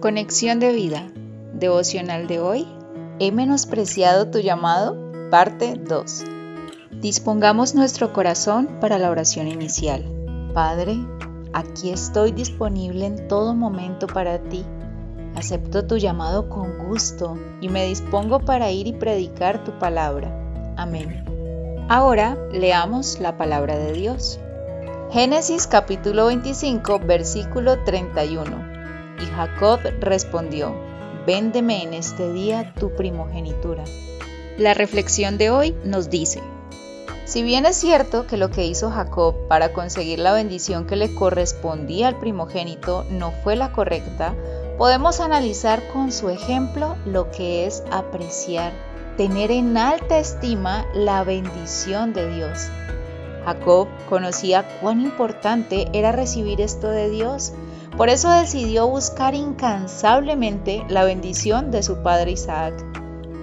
Conexión de vida. Devocional de hoy. ¿He menospreciado tu llamado? Parte 2. Dispongamos nuestro corazón para la oración inicial. Padre, aquí estoy disponible en todo momento para ti. Acepto tu llamado con gusto y me dispongo para ir y predicar tu palabra. Amén. Ahora leamos la palabra de Dios. Génesis capítulo 25 versículo 31. Y Jacob respondió, Véndeme en este día tu primogenitura. La reflexión de hoy nos dice, si bien es cierto que lo que hizo Jacob para conseguir la bendición que le correspondía al primogénito no fue la correcta, podemos analizar con su ejemplo lo que es apreciar, tener en alta estima la bendición de Dios. Jacob conocía cuán importante era recibir esto de Dios por eso decidió buscar incansablemente la bendición de su padre Isaac.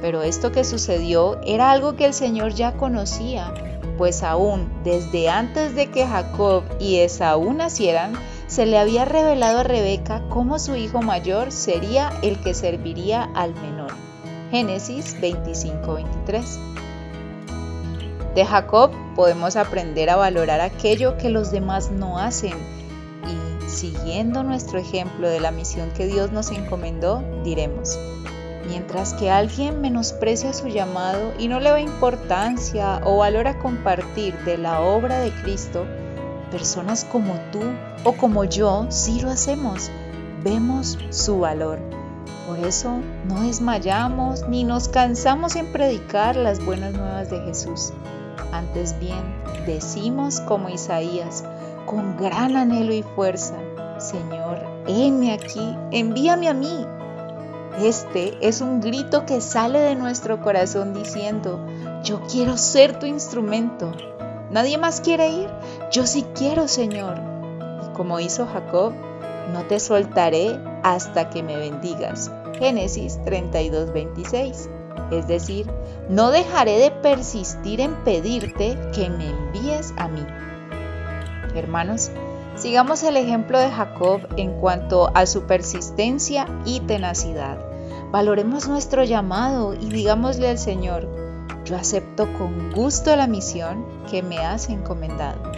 Pero esto que sucedió era algo que el Señor ya conocía, pues aún desde antes de que Jacob y Esaú nacieran, se le había revelado a Rebeca cómo su hijo mayor sería el que serviría al menor. Génesis 25-23. De Jacob podemos aprender a valorar aquello que los demás no hacen siguiendo nuestro ejemplo de la misión que Dios nos encomendó, diremos, mientras que alguien menosprecia su llamado y no le da importancia o valora compartir de la obra de Cristo, personas como tú o como yo sí lo hacemos, vemos su valor. Por eso no desmayamos ni nos cansamos en predicar las buenas nuevas de Jesús. Antes bien, decimos como Isaías, con gran anhelo y fuerza, Señor, heme aquí, envíame a mí. Este es un grito que sale de nuestro corazón diciendo, yo quiero ser tu instrumento. ¿Nadie más quiere ir? Yo sí quiero, Señor. Y como hizo Jacob, no te soltaré hasta que me bendigas. Génesis 32, 26. Es decir, no dejaré de persistir en pedirte que me envíes a mí. Hermanos, sigamos el ejemplo de Jacob en cuanto a su persistencia y tenacidad. Valoremos nuestro llamado y digámosle al Señor, yo acepto con gusto la misión que me has encomendado.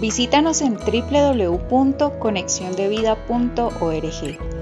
Visítanos en www.conexiondevida.org.